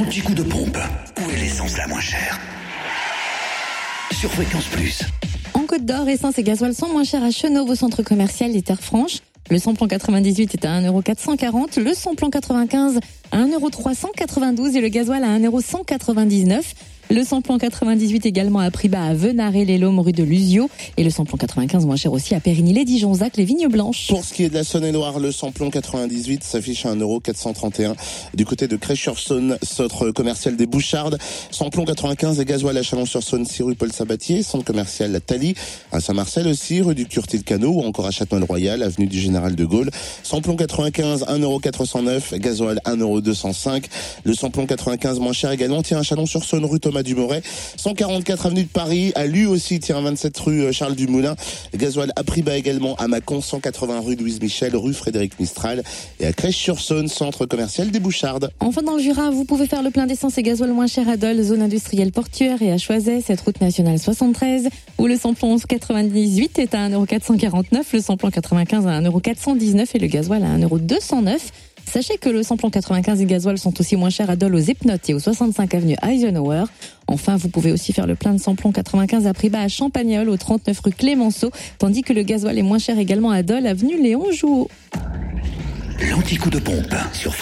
L'anti-coup de pompe. Où est l'essence la moins chère Sur Plus. En Côte d'Or, essence et gasoil sont moins chers à Chenauve au centre commercial des Terres Franches. Le samplon 98 est à 1,440€, le samplon 95 à 1,392€ et le gasoil à 1,199€. Le samplon 98 également à prix bas à Venaré, les Laumes, rue de Lusio. Et le samplon 95 moins cher aussi à Périgny, les Dijonzac, les Vignes Blanches. Pour ce qui est de la Saône-et-Loire, le samplon 98 s'affiche à 1,431€ du côté de Crèche-sur-Saône, centre commercial des Bouchardes. Samplon 95 et gasoil à Chalon-sur-Saône, 6 rue Paul Sabatier, centre commercial La Thalie, à Saint-Marcel aussi, rue du Curtil-Canot ou encore à Châtenois-le-Royal, avenue du Général de Gaulle. Samplon 95, 1,409€, gasoil 1,205€. Le samplon 95 moins cher également tient à Chalon-sur-Saône, rue Thomas Dumoret. 144 avenue de Paris, à lui aussi tient 27 rue euh, Charles Dumoulin. Gasoil à prix bas également à Mâcon, 180 rue Louise Michel, rue Frédéric Mistral et à Crèche-sur-Saône, centre commercial des Bouchardes. Enfin, dans le Jura, vous pouvez faire le plein d'essence et gasoil moins cher à Dole, zone industrielle portuaire et à Choiset, cette route nationale 73, où le samplon 98 est à 1,449€, le samplon 95 à 1,419€ et le gasoil à 1,209€. Sachez que le samplon 95 et gasoil sont aussi moins chers à Dole aux Epnotes et au 65 avenue Eisenhower. Enfin, vous pouvez aussi faire le plein de samplon 95 à prix bas à Champagnol au 39 rue Clémenceau, tandis que le gasoil est moins cher également à Dole avenue Léon Jouot. L'anti-coup de pompe sur.